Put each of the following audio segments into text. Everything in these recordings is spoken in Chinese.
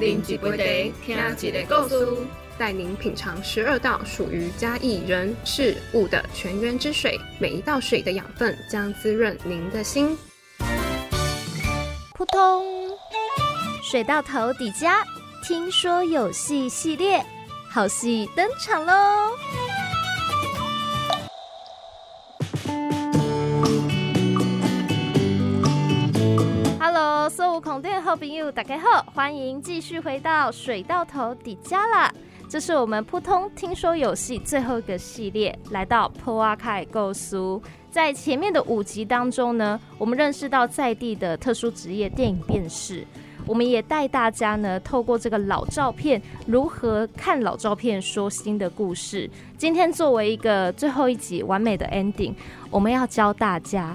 饮一杯茶，听一个故事，带您品尝十二道属于嘉义人事物的泉源之水，每一道水的养分将滋润您的心。扑通，水到头底家，听说有戏系列，好戏登场喽！朋友，大家好，欢迎继续回到水到头底家啦！这是我们扑通听说游戏最后一个系列，来到破阿凯构书。在前面的五集当中呢，我们认识到在地的特殊职业电影辨识，我们也带大家呢透过这个老照片，如何看老照片说新的故事。今天作为一个最后一集完美的 ending，我们要教大家。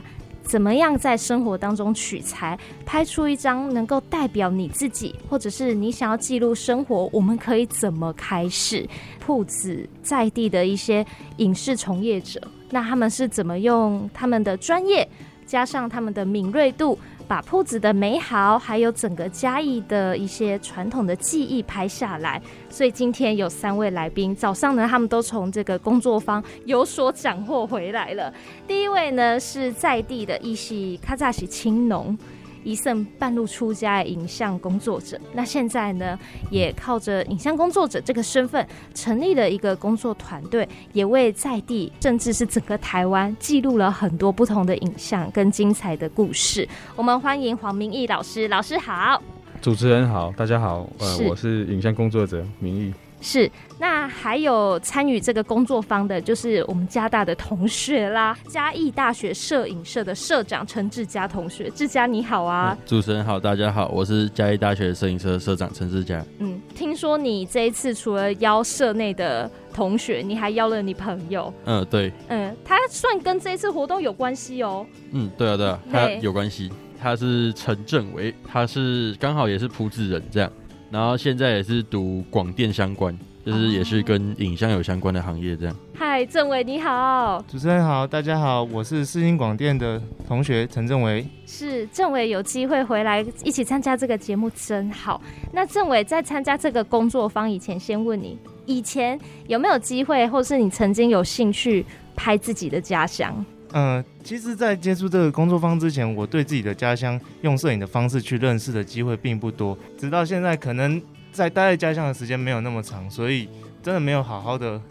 怎么样在生活当中取材，拍出一张能够代表你自己，或者是你想要记录生活？我们可以怎么开始？铺子在地的一些影视从业者，那他们是怎么用他们的专业，加上他们的敏锐度？把铺子的美好，还有整个嘉义的一些传统的记忆拍下来。所以今天有三位来宾，早上呢，他们都从这个工作坊有所斩获回来了。第一位呢，是在地的一系卡扎西青农。一胜半路出家的影像工作者，那现在呢，也靠着影像工作者这个身份，成立了一个工作团队，也为在地，甚至是整个台湾，记录了很多不同的影像跟精彩的故事。我们欢迎黄明义老师，老师好。主持人好，大家好，呃，我是影像工作者明义。是，那还有参与这个工作坊的，就是我们加大的同学啦。嘉义大学摄影社的社长陈志佳同学，志佳你好啊！主持人好，大家好，我是嘉义大学摄影社社长陈志佳。嗯，听说你这一次除了邀社内的同学，你还邀了你朋友。嗯，对。嗯，他算跟这一次活动有关系哦。嗯，对啊，对啊，他有关系。他是陈正伟，他是刚好也是朴子人这样。然后现在也是读广电相关，就是也是跟影像有相关的行业这样。嗨，政委你好，主持人好，大家好，我是世新广电的同学陈政伟。是政委有机会回来一起参加这个节目真好。那政委在参加这个工作坊以前，先问你以前有没有机会，或是你曾经有兴趣拍自己的家乡？嗯、呃，其实，在接触这个工作坊之前，我对自己的家乡用摄影的方式去认识的机会并不多。直到现在，可能在待在家乡的时间没有那么长，所以真的没有好好的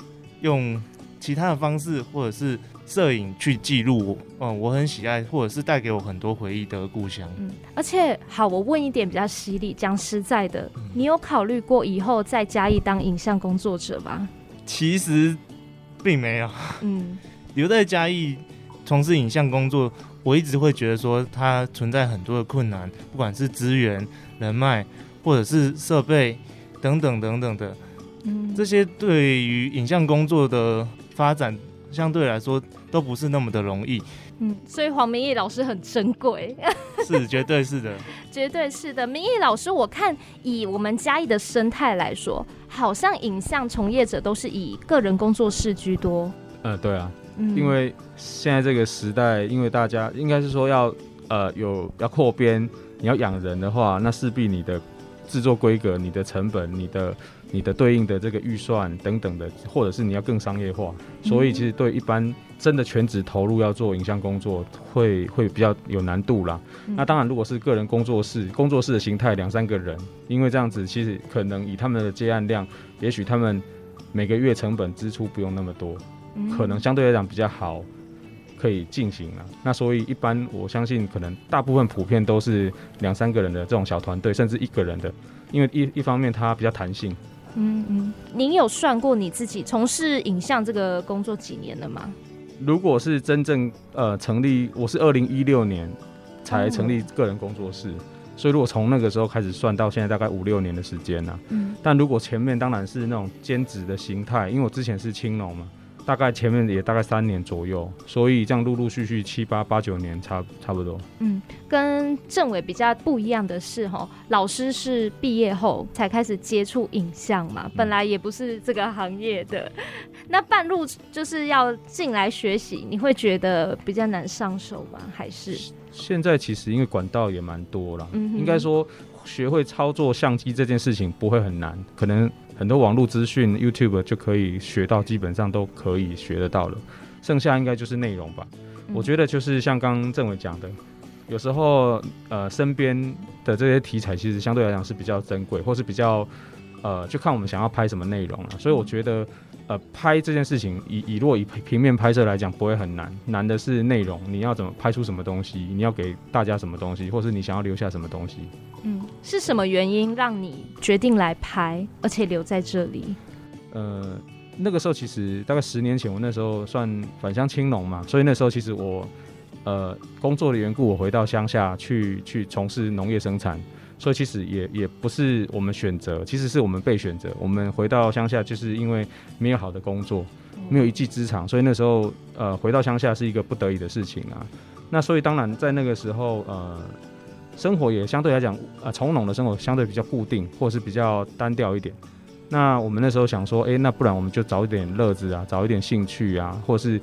用其他的方式或者是摄影去记录我。嗯，我很喜爱，或者是带给我很多回忆的故乡。嗯，而且好，我问一点比较犀利，讲实在的，你有考虑过以后在嘉义当影像工作者吗？其实并没有。嗯，留在嘉义。从事影像工作，我一直会觉得说它存在很多的困难，不管是资源、人脉，或者是设备等等等等的，嗯，这些对于影像工作的发展相对来说都不是那么的容易。嗯，所以黄明义老师很珍贵，是绝对是的，绝对是的。明义老师，我看以我们嘉义的生态来说，好像影像从业者都是以个人工作室居多。呃，对啊。因为现在这个时代，因为大家应该是说要呃有要扩编，你要养人的话，那势必你的制作规格、你的成本、你的你的对应的这个预算等等的，或者是你要更商业化，所以其实对一般真的全职投入要做影像工作，会会比较有难度啦。那当然，如果是个人工作室，工作室的形态两三个人，因为这样子其实可能以他们的接案量，也许他们每个月成本支出不用那么多。可能相对来讲比较好，可以进行了。那所以一般我相信，可能大部分普遍都是两三个人的这种小团队，甚至一个人的，因为一一方面它比较弹性。嗯嗯，您有算过你自己从事影像这个工作几年了吗？如果是真正呃成立，我是二零一六年才成立个人工作室。哦所以，如果从那个时候开始算到现在，大概五六年的时间呢。嗯。但如果前面当然是那种兼职的形态，因为我之前是青龙嘛。大概前面也大概三年左右，所以这样陆陆续续七八八九年差差不多。嗯，跟政委比较不一样的是，哈，老师是毕业后才开始接触影像嘛，本来也不是这个行业的。那半路就是要进来学习，你会觉得比较难上手吗？还是？现在其实因为管道也蛮多了，嗯，应该说学会操作相机这件事情不会很难，可能很多网络资讯 YouTube 就可以学到，基本上都可以学得到了。剩下应该就是内容吧。嗯、我觉得就是像刚刚政委讲的，有时候呃身边的这些题材其实相对来讲是比较珍贵，或是比较呃就看我们想要拍什么内容了。所以我觉得。呃，拍这件事情以以若以平面拍摄来讲不会很难，难的是内容，你要怎么拍出什么东西，你要给大家什么东西，或是你想要留下什么东西。嗯，是什么原因让你决定来拍，而且留在这里？呃，那个时候其实大概十年前，我那时候算返乡青农嘛，所以那时候其实我呃工作的缘故，我回到乡下去去从事农业生产。所以其实也也不是我们选择，其实是我们被选择。我们回到乡下，就是因为没有好的工作，没有一技之长，所以那时候呃回到乡下是一个不得已的事情啊。那所以当然在那个时候呃生活也相对来讲呃从农的生活相对比较固定，或是比较单调一点。那我们那时候想说，哎，那不然我们就找一点乐子啊，找一点兴趣啊，或是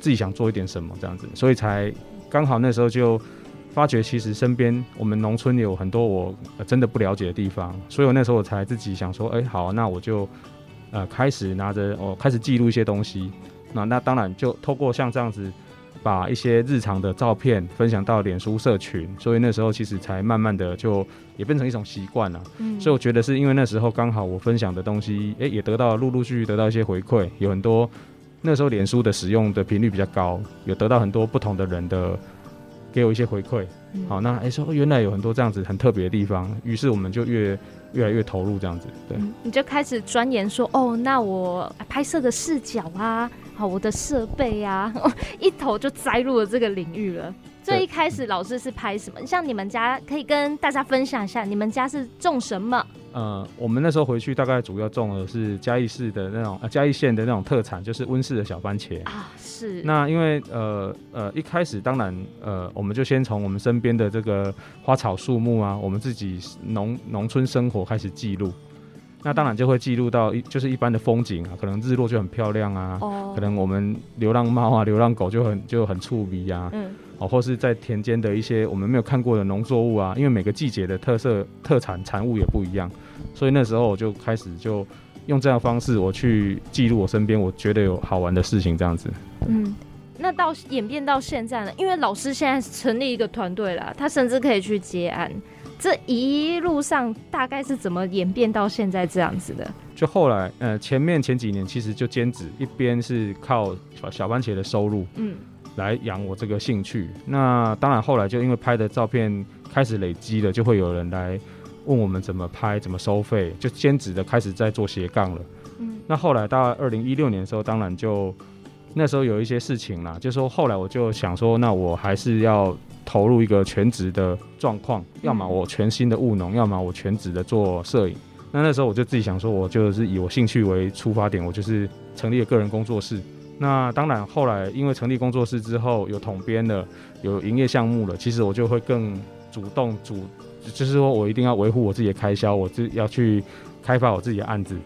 自己想做一点什么这样子，所以才刚好那时候就。发觉其实身边我们农村有很多我真的不了解的地方，所以我那时候我才自己想说，哎，好，那我就呃开始拿着我开始记录一些东西。那那当然就透过像这样子，把一些日常的照片分享到脸书社群，所以那时候其实才慢慢的就也变成一种习惯了。嗯，所以我觉得是因为那时候刚好我分享的东西，哎，也得到陆陆续续得到一些回馈，有很多那时候脸书的使用的频率比较高，有得到很多不同的人的。给我一些回馈，嗯、好，那哎说原来有很多这样子很特别的地方，于是我们就越越来越投入这样子，对，嗯、你就开始钻研说，哦，那我拍摄的视角啊，好，我的设备啊，一头就栽入了这个领域了。最一开始老师是拍什么？对像你们家可以跟大家分享一下，你们家是种什么？呃，我们那时候回去大概主要种的是嘉义市的那种呃嘉义县的那种特产，就是温室的小番茄啊。是。那因为呃呃一开始当然呃我们就先从我们身边的这个花草树木啊，我们自己农农村生活开始记录。那当然就会记录到一就是一般的风景啊，可能日落就很漂亮啊，哦、可能我们流浪猫啊、流浪狗就很就很触鼻啊，嗯，哦，或是在田间的一些我们没有看过的农作物啊，因为每个季节的特色特产产物也不一样，所以那时候我就开始就用这样的方式我去记录我身边我觉得有好玩的事情这样子。嗯，那到演变到现在呢？因为老师现在成立一个团队了，他甚至可以去接案。这一路上大概是怎么演变到现在这样子的？就后来，呃，前面前几年其实就兼职，一边是靠小番茄的收入，嗯，来养我这个兴趣。那当然后来就因为拍的照片开始累积了，就会有人来问我们怎么拍、怎么收费，就兼职的开始在做斜杠了。嗯，那后来到二零一六年的时候，当然就那时候有一些事情啦，就说后来我就想说，那我还是要。投入一个全职的状况，要么我全新的务农，要么我全职的做摄影。那那时候我就自己想说，我就是以我兴趣为出发点，我就是成立了个人工作室。那当然后来因为成立工作室之后，有统编了，有营业项目了，其实我就会更主动主，就是说我一定要维护我自己的开销，我自要去开发我自己的案子。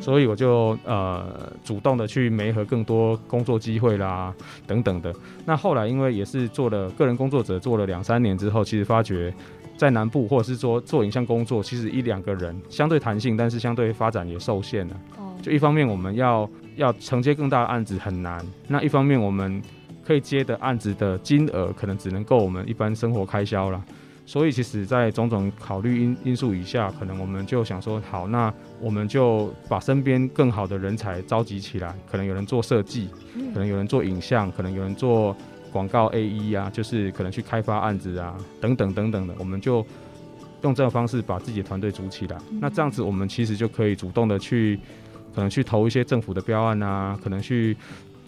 所以我就呃主动的去媒合更多工作机会啦，等等的。那后来因为也是做了个人工作者，做了两三年之后，其实发觉，在南部或者是说做影像工作，其实一两个人相对弹性，但是相对发展也受限了。哦就一方面我们要要承接更大的案子很难，那一方面我们可以接的案子的金额可能只能够我们一般生活开销了。所以，其实，在种种考虑因因素以下，可能我们就想说，好，那我们就把身边更好的人才召集起来。可能有人做设计，可能有人做影像，可能有人做广告 AE 啊，就是可能去开发案子啊，等等等等的。我们就用这种方式把自己的团队组起来。那这样子，我们其实就可以主动的去，可能去投一些政府的标案啊，可能去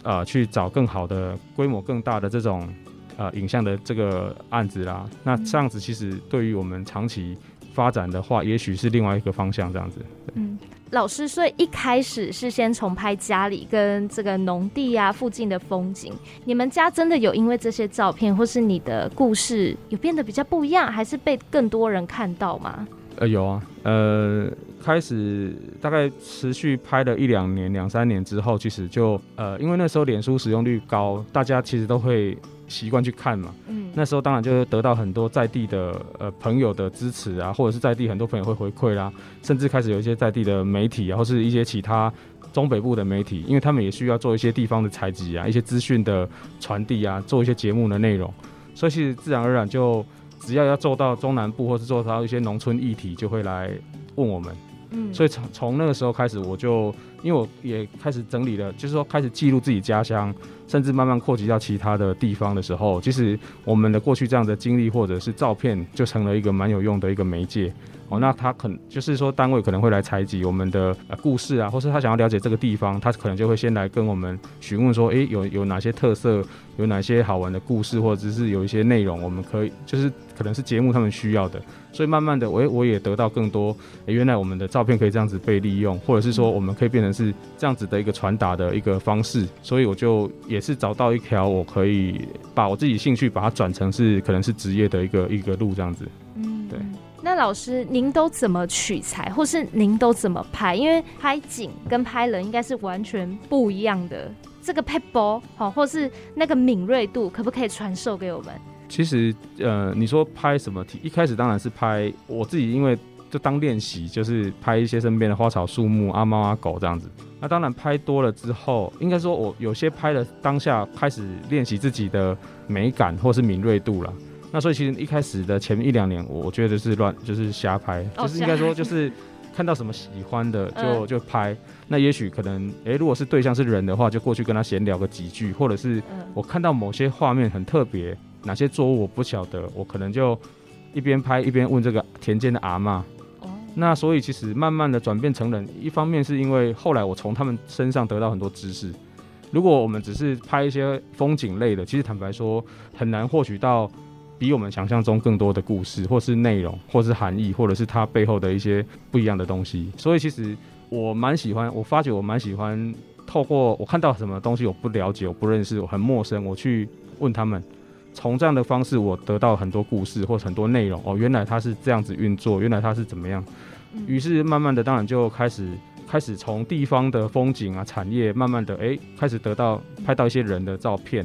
啊、呃、去找更好的规模更大的这种。呃，影像的这个案子啦，那这样子其实对于我们长期发展的话，也许是另外一个方向。这样子，嗯，老师，所以一开始是先重拍家里跟这个农地啊附近的风景。你们家真的有因为这些照片或是你的故事有变得比较不一样，还是被更多人看到吗？呃，有啊，呃，开始大概持续拍了一两年、两三年之后，其实就呃，因为那时候脸书使用率高，大家其实都会。习惯去看嘛。嗯，那时候当然就得到很多在地的呃朋友的支持啊，或者是在地很多朋友会回馈啦，甚至开始有一些在地的媒体啊，或是一些其他中北部的媒体，因为他们也需要做一些地方的采集啊，一些资讯的传递啊，做一些节目的内容，所以其实自然而然就只要要做到中南部，或是做到一些农村议题，就会来问我们。嗯，所以从从那个时候开始，我就因为我也开始整理了，就是说开始记录自己家乡，甚至慢慢扩及到其他的地方的时候，其实我们的过去这样的经历或者是照片，就成了一个蛮有用的一个媒介。哦，那他可能就是说，单位可能会来采集我们的呃故事啊，或是他想要了解这个地方，他可能就会先来跟我们询问说，诶、有有哪些特色，有哪些好玩的故事，或者是有一些内容，我们可以就是可能是节目他们需要的，所以慢慢的，我我也得到更多，原来我们的照片可以这样子被利用，或者是说我们可以变成是这样子的一个传达的一个方式，所以我就也是找到一条我可以把我自己兴趣把它转成是可能是职业的一个一个路这样子。嗯，对那老师，您都怎么取材，或是您都怎么拍？因为拍景跟拍人应该是完全不一样的。这个撇步，好，或是那个敏锐度，可不可以传授给我们？其实，呃，你说拍什么题？一开始当然是拍我自己，因为就当练习，就是拍一些身边的花草树木、阿猫阿狗这样子。那当然拍多了之后，应该说我有些拍的当下开始练习自己的美感或是敏锐度了。那所以其实一开始的前一两年，我觉得是乱，就是瞎拍，哦、就是应该说就是看到什么喜欢的就就拍。嗯、那也许可能，哎、欸，如果是对象是人的话，就过去跟他闲聊个几句，或者是我看到某些画面很特别，哪些作物我不晓得，我可能就一边拍一边问这个田间的阿嬷。那所以其实慢慢的转变成人，一方面是因为后来我从他们身上得到很多知识。如果我们只是拍一些风景类的，其实坦白说很难获取到。比我们想象中更多的故事，或是内容，或是含义，或者是它背后的一些不一样的东西。所以其实我蛮喜欢，我发觉我蛮喜欢透过我看到什么东西我不了解、我不认识、我很陌生，我去问他们。从这样的方式，我得到很多故事或很多内容。哦，原来它是这样子运作，原来它是怎么样。于是慢慢的，当然就开始开始从地方的风景啊、产业，慢慢的哎、欸，开始得到拍到一些人的照片。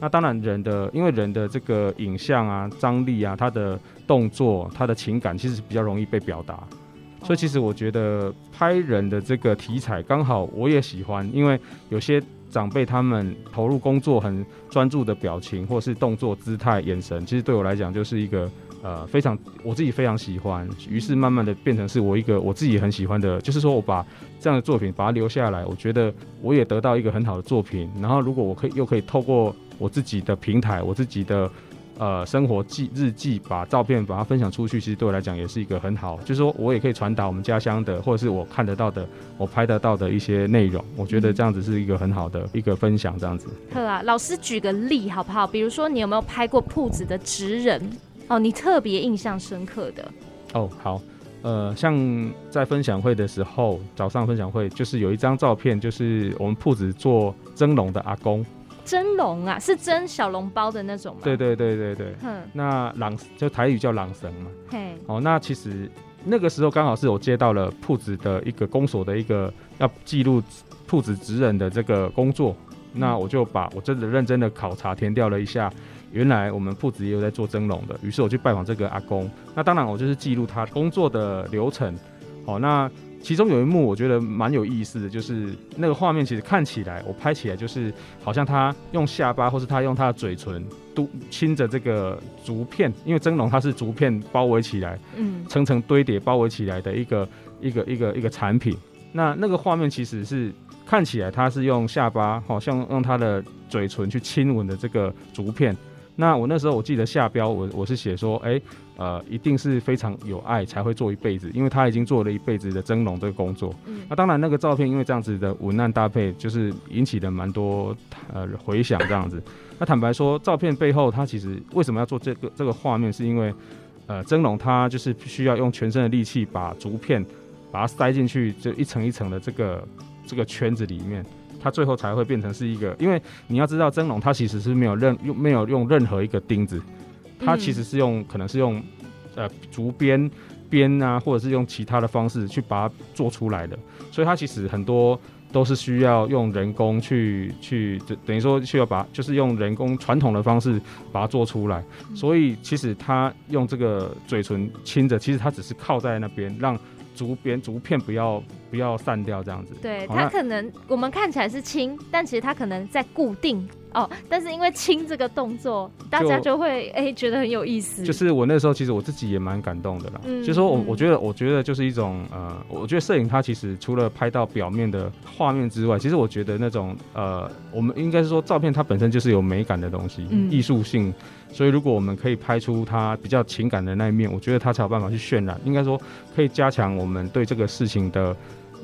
那当然，人的因为人的这个影像啊、张力啊、他的动作、他的情感，其实是比较容易被表达。所以，其实我觉得拍人的这个题材刚好我也喜欢，因为有些长辈他们投入工作很专注的表情，或是动作、姿态、眼神，其实对我来讲就是一个呃非常我自己非常喜欢。于是慢慢的变成是我一个我自己很喜欢的，就是说我把这样的作品把它留下来，我觉得我也得到一个很好的作品。然后，如果我可以又可以透过我自己的平台，我自己的呃生活记日记，把照片把它分享出去，其实对我来讲也是一个很好，就是说我也可以传达我们家乡的，或者是我看得到的，我拍得到的一些内容。我觉得这样子是一个很好的一个分享，这样子。好啊，老师举个例好不好？比如说你有没有拍过铺子的职人？哦，你特别印象深刻的？哦，好，呃，像在分享会的时候，早上分享会就是有一张照片，就是我们铺子做蒸笼的阿公。蒸笼啊，是蒸小笼包的那种吗？对对对对对。嗯。那朗就台语叫朗神嘛。嘿。哦，那其实那个时候刚好是我接到了铺子的一个公所的一个要记录铺子职人的这个工作，嗯、那我就把我真的认真的考察填掉了一下，原来我们铺子也有在做蒸笼的，于是我去拜访这个阿公。那当然我就是记录他工作的流程。好、哦，那。其中有一幕我觉得蛮有意思的，就是那个画面其实看起来，我拍起来就是好像他用下巴，或是他用他的嘴唇都亲着这个竹片，因为蒸笼它是竹片包围起来，嗯，层层堆叠包围起来的一个一个一个一个产品。那那个画面其实是看起来他是用下巴，好像用他的嘴唇去亲吻的这个竹片。那我那时候我记得下标我我是写说，哎、欸。呃，一定是非常有爱才会做一辈子，因为他已经做了一辈子的蒸笼这个工作。嗯，那当然那个照片因为这样子的文案搭配，就是引起了蛮多呃回响这样子。那坦白说，照片背后他其实为什么要做这个这个画面，是因为呃蒸笼它就是需要用全身的力气把竹片把它塞进去，就一层一层的这个这个圈子里面，它最后才会变成是一个。因为你要知道蒸笼它其实是没有任用没有用任何一个钉子。它其实是用，可能是用，呃，竹编编啊，或者是用其他的方式去把它做出来的，所以它其实很多都是需要用人工去去，等于说需要把就是用人工传统的方式把它做出来。所以其实它用这个嘴唇亲着，其实它只是靠在那边让。竹边竹片不要不要散掉，这样子。对，它可能我们看起来是轻，但其实它可能在固定哦。但是因为亲这个动作，大家就会哎、欸、觉得很有意思。就是我那时候其实我自己也蛮感动的啦。嗯，就是说我我觉得我觉得就是一种呃，我觉得摄影它其实除了拍到表面的画面之外，其实我觉得那种呃，我们应该是说照片它本身就是有美感的东西，艺术性。所以，如果我们可以拍出他比较情感的那一面，我觉得他才有办法去渲染。应该说，可以加强我们对这个事情的，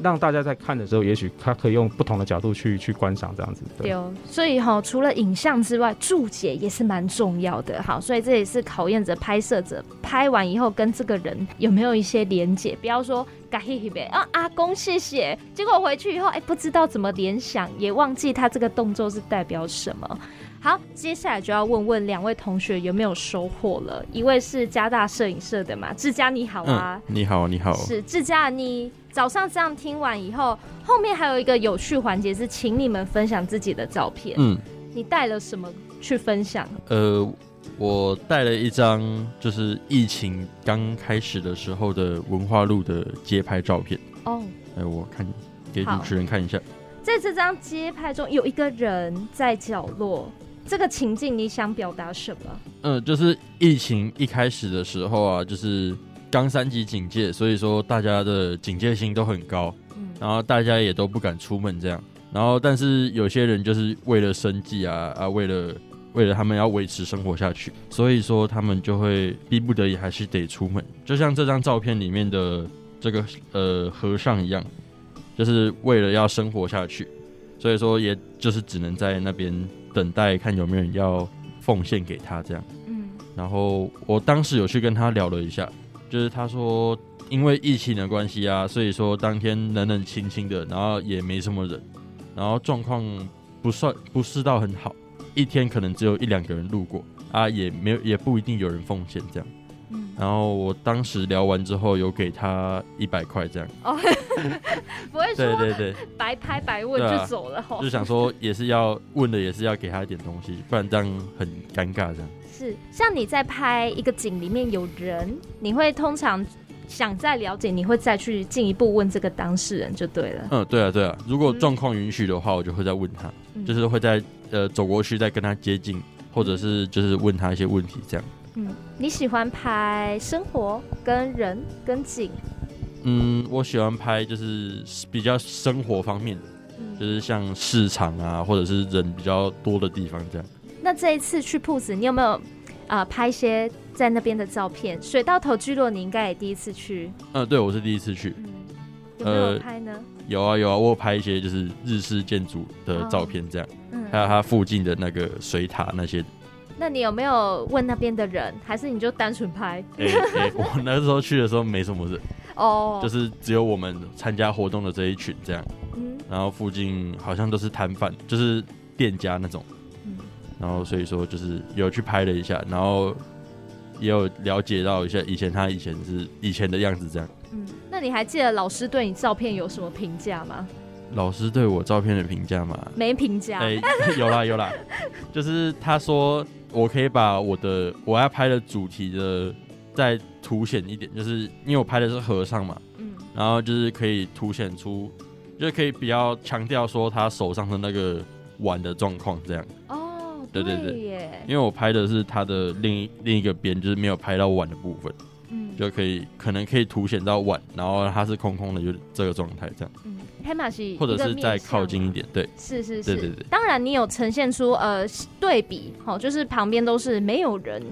让大家在看的时候，也许他可以用不同的角度去去观赏这样子。对，所以哈，除了影像之外，注解也是蛮重要的。好，所以这也是考验着拍摄者拍完以后跟这个人有没有一些连结。不要说嘎嘿嘿呗啊，阿公谢谢，结果回去以后，哎、不知道怎么联想，也忘记他这个动作是代表什么。好，接下来就要问问两位同学有没有收获了。一位是加大摄影社的嘛，志佳你好啊，嗯、你好你好，是志佳，你早上这样听完以后，后面还有一个有趣环节是请你们分享自己的照片。嗯，你带了什么去分享？呃，我带了一张就是疫情刚开始的时候的文化路的街拍照片。哦，哎，我看给主持人看一下，在这张街拍中有一个人在角落。这个情境你想表达什么？嗯，就是疫情一开始的时候啊，就是刚三级警戒，所以说大家的警戒心都很高，嗯，然后大家也都不敢出门这样，然后但是有些人就是为了生计啊啊，为了为了他们要维持生活下去，所以说他们就会逼不得已还是得出门，就像这张照片里面的这个呃和尚一样，就是为了要生活下去，所以说也就是只能在那边。等待看有没有人要奉献给他这样，嗯，然后我当时有去跟他聊了一下，就是他说因为疫情的关系啊，所以说当天冷冷清清的，然后也没什么人，然后状况不算不是到很好，一天可能只有一两个人路过啊，也没有也不一定有人奉献这样。然后我当时聊完之后，有给他一百块这样。哦，不会说对对对，白拍白问就走了。就想说也是要问的，也是要给他一点东西，不然这样很尴尬这样。是，像你在拍一个景里面有人，你会通常想再了解，你会再去进一步问这个当事人就对了。嗯，对啊对啊，如果状况允许的话，我就会再问他，嗯、就是会在呃走过去再跟他接近，或者是就是问他一些问题这样。嗯，你喜欢拍生活、跟人、跟景？嗯，我喜欢拍就是比较生活方面的，嗯、就是像市场啊，或者是人比较多的地方这样。那这一次去铺子，你有没有啊、呃、拍一些在那边的照片？水到头聚落，你应该也第一次去。嗯，对，我是第一次去。嗯，有没有拍呢？呃、有啊有啊，我有拍一些就是日式建筑的照片这样，哦、嗯，还有它附近的那个水塔那些。那你有没有问那边的人，还是你就单纯拍？哎哎、欸欸，我 那时候去的时候没什么人，哦，就是只有我们参加活动的这一群这样，嗯，然后附近好像都是摊贩，就是店家那种，嗯，然后所以说就是有去拍了一下，然后也有了解到一下以前他以前是以前的样子这样，嗯，那你还记得老师对你照片有什么评价吗？老师对我照片的评价吗？没评价，哎、欸，有啦有啦，就是他说。我可以把我的我要拍的主题的再凸显一点，就是因为我拍的是和尚嘛，嗯，然后就是可以凸显出，就是可以比较强调说他手上的那个碗的状况这样。哦，对对对，因为我拍的是他的另一另一个边，就是没有拍到碗的部分，嗯，就可以可能可以凸显到碗，然后它是空空的，就这个状态这样。嗯或者是再靠近一点，对，是是是，对对对。当然，你有呈现出呃对比，好，就是旁边都是没有人，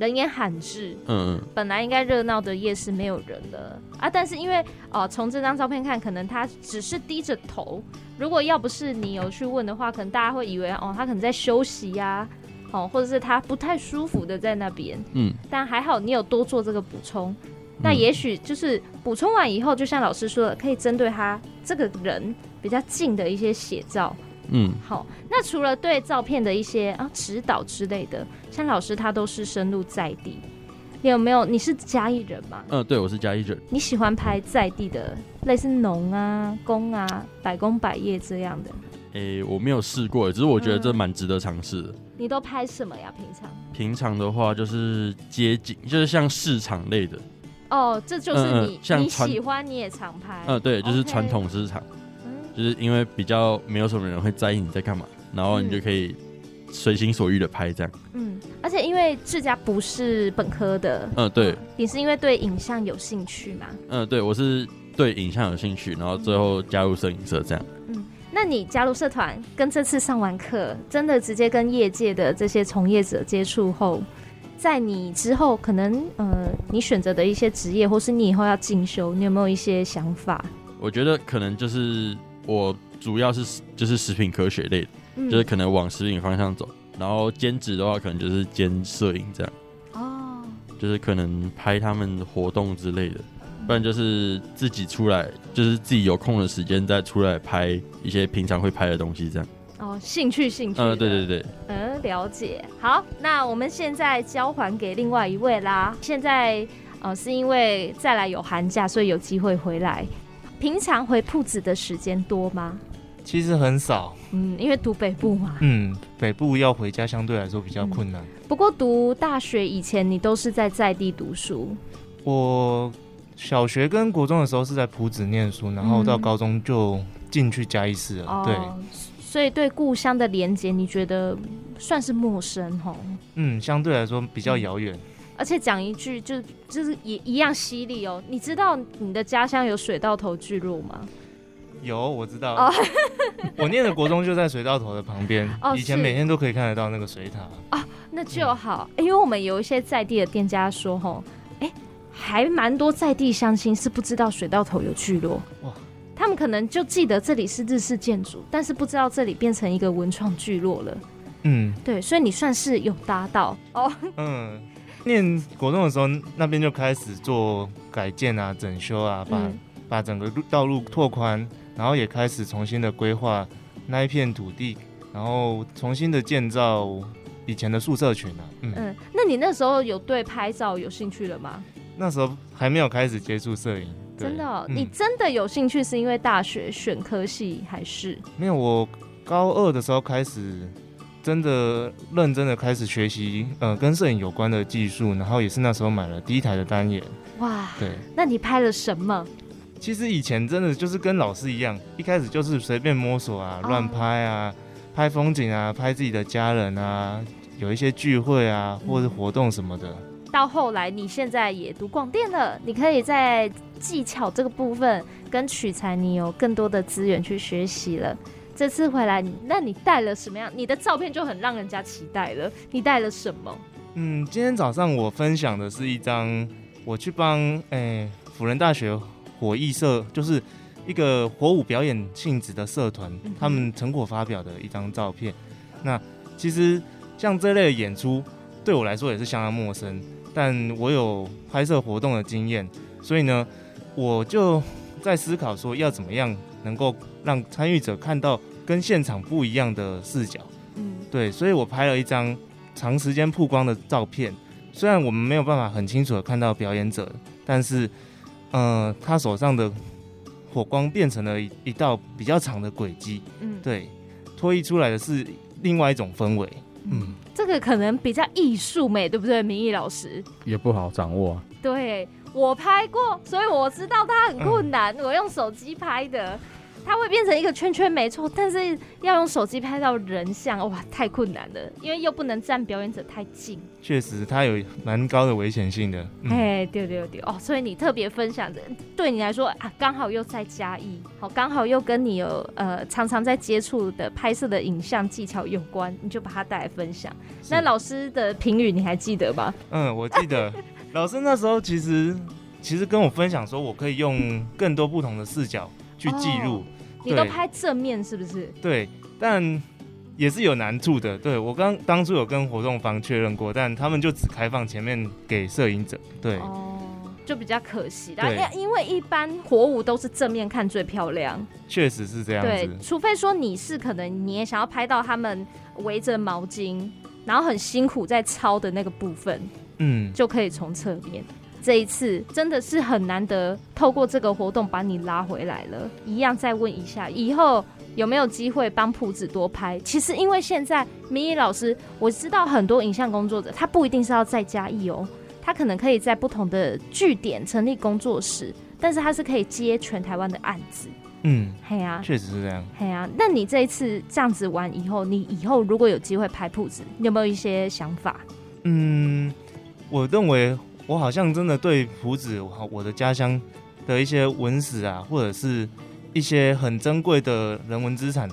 人烟罕至，嗯嗯，本来应该热闹的夜市没有人的啊。但是因为哦，从、呃、这张照片看，可能他只是低着头。如果要不是你有去问的话，可能大家会以为哦，他可能在休息呀、啊，哦，或者是他不太舒服的在那边，嗯。但还好你有多做这个补充。那也许就是补充完以后，就像老师说的，可以针对他这个人比较近的一些写照。嗯，好。那除了对照片的一些啊指导之类的，像老师他都是深入在地。你有没有？你是嘉义人吗？嗯，对，我是嘉义人。你喜欢拍在地的，类似农啊、工啊、百工百业这样的？诶、欸，我没有试过，只是我觉得这蛮值得尝试的、嗯。你都拍什么呀？平常？平常的话就是街景，就是像市场类的。哦，这就是你、嗯、像你喜欢，你也常拍。嗯，对，就是传统市场。就是因为比较没有什么人会在意你在干嘛，然后你就可以随心所欲的拍这样。嗯，而且因为志佳不是本科的。嗯，对。你是因为对影像有兴趣吗？嗯，对，我是对影像有兴趣，然后最后加入摄影社这样。嗯，那你加入社团，跟这次上完课，真的直接跟业界的这些从业者接触后，在你之后可能呃，你选择的一些职业，或是你以后要进修，你有没有一些想法？我觉得可能就是我主要是就是食品科学类的，嗯、就是可能往食品方向走。然后兼职的话，可能就是兼摄影这样。哦，就是可能拍他们活动之类的，不然就是自己出来，就是自己有空的时间再出来拍一些平常会拍的东西这样。哦，兴趣兴趣。嗯，对对对。嗯，了解。好，那我们现在交还给另外一位啦。现在，呃，是因为再来有寒假，所以有机会回来。平常回铺子的时间多吗？其实很少。嗯，因为读北部嘛。嗯，北部要回家相对来说比较困难。嗯，不过读大学以前，你都是在在地读书。我小学跟国中的时候是在埔子念书，然后到高中就进去嘉义市了。嗯，对。哦所以对故乡的连接，你觉得算是陌生吼？嗯，相对来说比较遥远。而且讲一句，就就是也一样犀利哦。你知道你的家乡有水稻头聚落吗？有，我知道。Oh. 我念的国中就在水稻头的旁边，oh, 以前每天都可以看得到那个水塔。啊，oh, 那就好。嗯，因为我们有一些在地的店家说，吼，哎，还蛮多在地乡亲是不知道水稻头有聚落。哇。他们可能就记得这里是日式建筑，但是不知道这里变成一个文创聚落了。嗯，对，所以你算是有搭到哦。嗯，念国中的时候，那边就开始做改建啊、整修啊，把、嗯、把整个道路拓宽，然后也开始重新的规划那一片土地，然后重新的建造以前的宿舍群啊。嗯，嗯，那你那时候有对拍照有兴趣了吗？那时候还没有开始接触摄影。真的、哦，嗯、你真的有兴趣是因为大学选科系还是？没有，我高二的时候开始真的认真的开始学习，呃，跟摄影有关的技术，然后也是那时候买了第一台的单眼。哇，对，那你拍了什么？其实以前真的就是跟老师一样，一开始就是随便摸索啊，乱拍啊，拍风景啊，拍自己的家人啊，有一些聚会啊，或者活动什么的。嗯到后来，你现在也读广电了，你可以在技巧这个部分跟取材，你有更多的资源去学习了。这次回来，那你带了什么样？你的照片就很让人家期待了。你带了什么？嗯，今天早上我分享的是一张我去帮诶辅仁大学火艺社，就是一个火舞表演性质的社团，嗯、他们成果发表的一张照片。那其实像这类的演出，对我来说也是相当陌生。但我有拍摄活动的经验，所以呢，我就在思考说要怎么样能够让参与者看到跟现场不一样的视角。嗯，对，所以我拍了一张长时间曝光的照片。虽然我们没有办法很清楚的看到表演者，但是，呃，他手上的火光变成了一一道比较长的轨迹。嗯，对，脱衣出来的是另外一种氛围。嗯。这个可能比较艺术美，对不对，明义老师？也不好掌握啊。对，我拍过，所以我知道它很困难。嗯、我用手机拍的。它会变成一个圈圈，没错，但是要用手机拍到人像，哇，太困难了，因为又不能站表演者太近。确实，它有蛮高的危险性的。哎、嗯，对对对，哦，所以你特别分享的，对你来说啊，刚好又在嘉义，好，刚好又跟你有呃常常在接触的拍摄的影像技巧有关，你就把它带来分享。那老师的评语你还记得吗？嗯，我记得，老师那时候其实其实跟我分享说，我可以用更多不同的视角。去记录，哦、你都拍正面是不是？对，但也是有难处的。对，我刚当初有跟活动方确认过，但他们就只开放前面给摄影者。对，哦，就比较可惜啦。对因为一般火舞都是正面看最漂亮，确实是这样子。对，除非说你是可能你也想要拍到他们围着毛巾，然后很辛苦在操的那个部分。嗯，就可以从侧面。这一次真的是很难得，透过这个活动把你拉回来了。一样再问一下，以后有没有机会帮铺子多拍？其实因为现在明仪老师，我知道很多影像工作者，他不一定是要在嘉义哦，他可能可以在不同的据点成立工作室，但是他是可以接全台湾的案子。嗯，嘿呀，确实是这样。嘿呀，那你这一次这样子玩以后，你以后如果有机会拍铺子，你有没有一些想法？嗯，我认为。我好像真的对朴子，我的家乡的一些文史啊，或者是一些很珍贵的人文资产，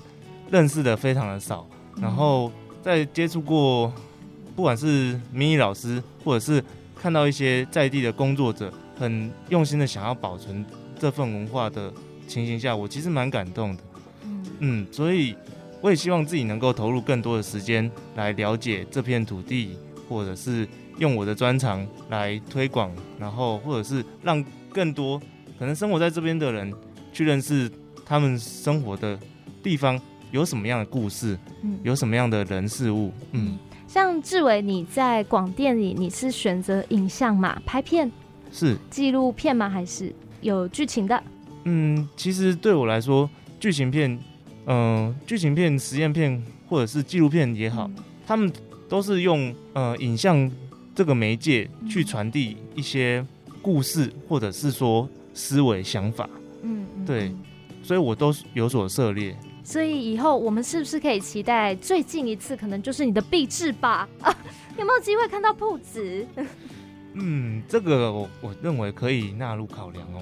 认识的非常的少。然后在接触过，不管是明仪老师，或者是看到一些在地的工作者，很用心的想要保存这份文化的情形下，我其实蛮感动的。嗯，所以我也希望自己能够投入更多的时间来了解这片土地，或者是。用我的专长来推广，然后或者是让更多可能生活在这边的人去认识他们生活的地方有什么样的故事，嗯，有什么样的人事物，嗯，像志伟，你在广电里你是选择影像嘛？拍片是纪录片吗？还是有剧情的？嗯，其实对我来说，剧情片，嗯、呃，剧情片、实验片或者是纪录片也好，嗯、他们都是用呃影像。这个媒介去传递一些故事，或者是说思维想法，嗯，对，所以我都有所涉猎。所以以后我们是不是可以期待最近一次可能就是你的毕制吧？啊，有没有机会看到铺子？嗯，这个我我认为可以纳入考量哦。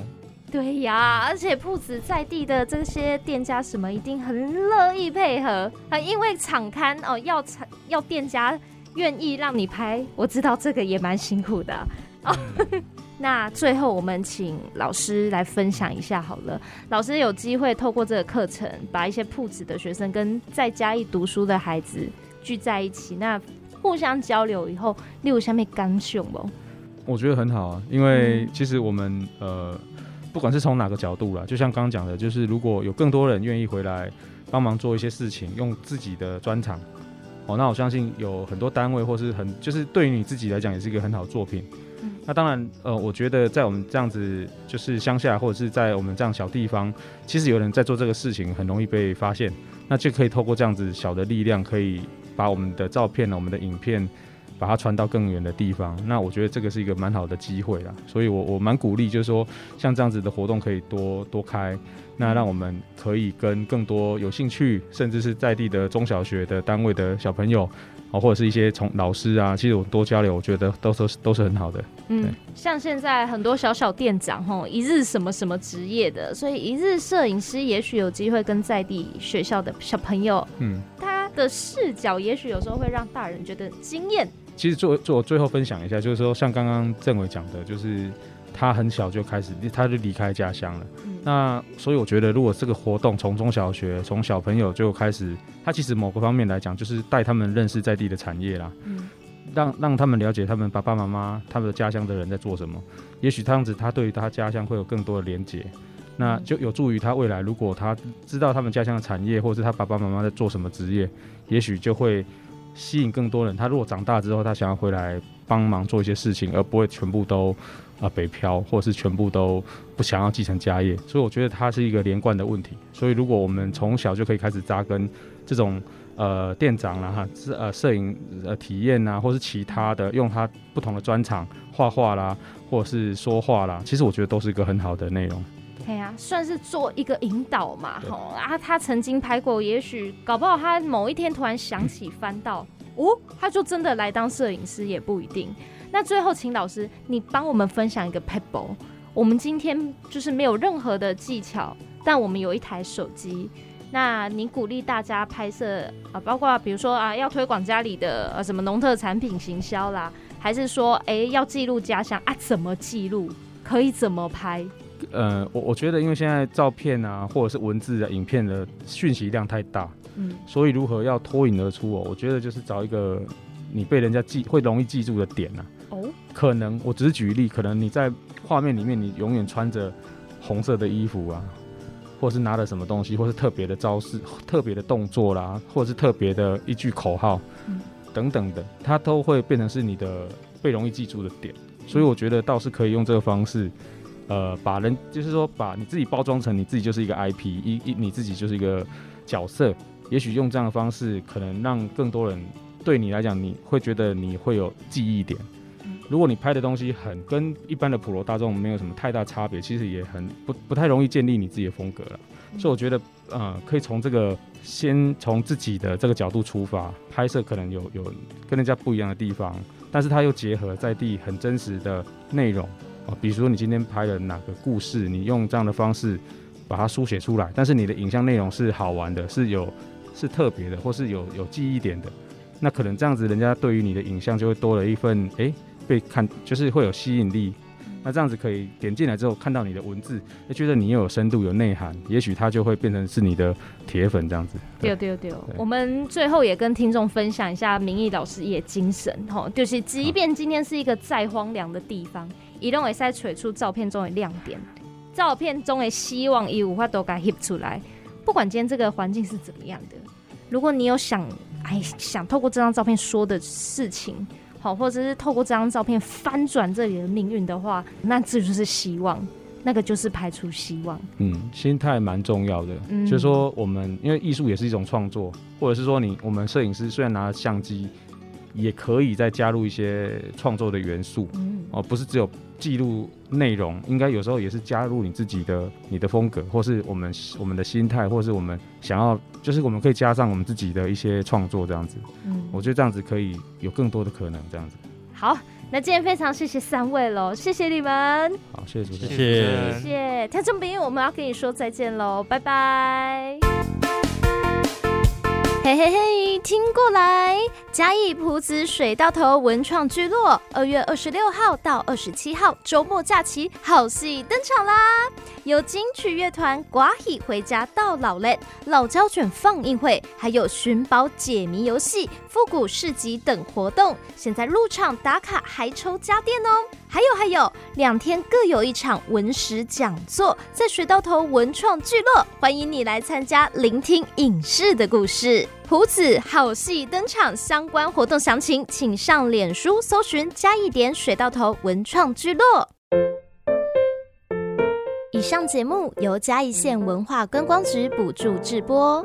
对呀，而且铺子在地的这些店家什么一定很乐意配合啊，因为场刊哦要要店家。愿意让你拍，我知道这个也蛮辛苦的哦。那最后我们请老师来分享一下好了。老师有机会透过这个课程，把一些铺子的学生跟在嘉义读书的孩子聚在一起，那互相交流以后，例如下面感想不？我觉得很好啊，因为其实我们呃，不管是从哪个角度啦，就像刚刚讲的，就是如果有更多人愿意回来帮忙做一些事情，用自己的专长。哦，那我相信有很多单位，或是很就是对于你自己来讲，也是一个很好的作品。嗯，那当然，呃，我觉得在我们这样子就是乡下，或者是在我们这样小地方，其实有人在做这个事情，很容易被发现。那就可以透过这样子小的力量，可以把我们的照片呢，我们的影片，把它传到更远的地方。那我觉得这个是一个蛮好的机会啦。所以我我蛮鼓励，就是说像这样子的活动可以多多开。那让我们可以跟更多有兴趣，甚至是在地的中小学的单位的小朋友，哦，或者是一些从老师啊，其实我多交流，我觉得都是都是很好的。嗯，像现在很多小小店长吼，一日什么什么职业的，所以一日摄影师也许有机会跟在地学校的小朋友，嗯，他的视角也许有时候会让大人觉得惊艳。其实做做我最后分享一下，就是说像刚刚政委讲的，就是。他很小就开始，他就离开家乡了。嗯、那所以我觉得，如果这个活动从中小学，从小朋友就开始，他其实某个方面来讲，就是带他们认识在地的产业啦，嗯、让让他们了解他们爸爸妈妈他们的家乡的人在做什么。也许这样子，他对于他家乡会有更多的连结，那就有助于他未来，如果他知道他们家乡的产业，或者是他爸爸妈妈在做什么职业，也许就会吸引更多人。他如果长大之后，他想要回来帮忙做一些事情，而不会全部都。啊，北漂，或者是全部都不想要继承家业，所以我觉得它是一个连贯的问题。所以如果我们从小就可以开始扎根这种呃店长啦哈，呃摄影呃体验啊，或是其他的用他不同的专长画画啦，或者是说话啦，其实我觉得都是一个很好的内容。对呀，算是做一个引导嘛，吼啊，他曾经拍过，也许搞不好他某一天突然想起翻到，嗯、哦，他就真的来当摄影师也不一定。那最后，请老师你帮我们分享一个 pebble，。我们今天就是没有任何的技巧，但我们有一台手机。那你鼓励大家拍摄啊，包括比如说啊，要推广家里的呃、啊、什么农特产品行销啦，还是说哎、欸、要记录家乡啊？怎么记录？可以怎么拍？呃，我我觉得因为现在照片啊，或者是文字啊、影片的讯息量太大，嗯，所以如何要脱颖而出哦？我觉得就是找一个你被人家记会容易记住的点呐、啊。哦，可能我只是举例，可能你在画面里面，你永远穿着红色的衣服啊，或是拿了什么东西，或是特别的招式、特别的动作啦，或者是特别的一句口号，嗯，等等的，它都会变成是你的被容易记住的点。所以我觉得倒是可以用这个方式，呃，把人就是说把你自己包装成你自己就是一个 IP，一一你自己就是一个角色。也许用这样的方式，可能让更多人对你来讲，你会觉得你会有记忆点。如果你拍的东西很跟一般的普罗大众没有什么太大差别，其实也很不不太容易建立你自己的风格了。所以我觉得，呃，可以从这个先从自己的这个角度出发拍摄，可能有有跟人家不一样的地方，但是它又结合在地很真实的内容啊，比如说你今天拍了哪个故事，你用这样的方式把它书写出来，但是你的影像内容是好玩的，是有是特别的，或是有有记忆点的，那可能这样子人家对于你的影像就会多了一份哎。诶被看就是会有吸引力，那这样子可以点进来之后看到你的文字，就觉得你又有深度有内涵，也许他就会变成是你的铁粉这样子。对对对，我们最后也跟听众分享一下明义老师也精神吼，就是即便今天是一个再荒凉的地方，一定会再取出照片中的亮点，照片中的希望伊无法都给翕出来。不管今天这个环境是怎么样的，如果你有想哎想透过这张照片说的事情。好，或者是透过这张照片翻转这里的命运的话，那这就是希望，那个就是排除希望。嗯，心态蛮重要的，嗯、就是说我们因为艺术也是一种创作，或者是说你我们摄影师虽然拿相机，也可以再加入一些创作的元素，嗯、哦，不是只有。记录内容，应该有时候也是加入你自己的你的风格，或是我们我们的心态，或是我们想要，就是我们可以加上我们自己的一些创作，这样子。嗯，我觉得这样子可以有更多的可能，这样子。好，那今天非常谢谢三位喽，谢谢你们。好，谢谢主持人，谢谢。谢谢听众朋友，我们要跟你说再见喽，拜拜。嘿嘿嘿，听过来！嘉义埔子水到头文创聚落，二月二十六号到二十七号周末假期，好戏登场啦！有金曲乐团寡喜回家到老嘞，老胶卷放映会，还有寻宝解谜游戏、复古市集等活动。现在入场打卡还抽家电哦！还有还有，两天各有一场文史讲座，在水到头文创聚落，欢迎你来参加，聆听影视的故事。朴子好戏登场，相关活动详情请上脸书搜寻加一点水到头文创聚落。以上节目由嘉义县文化观光局补助制播。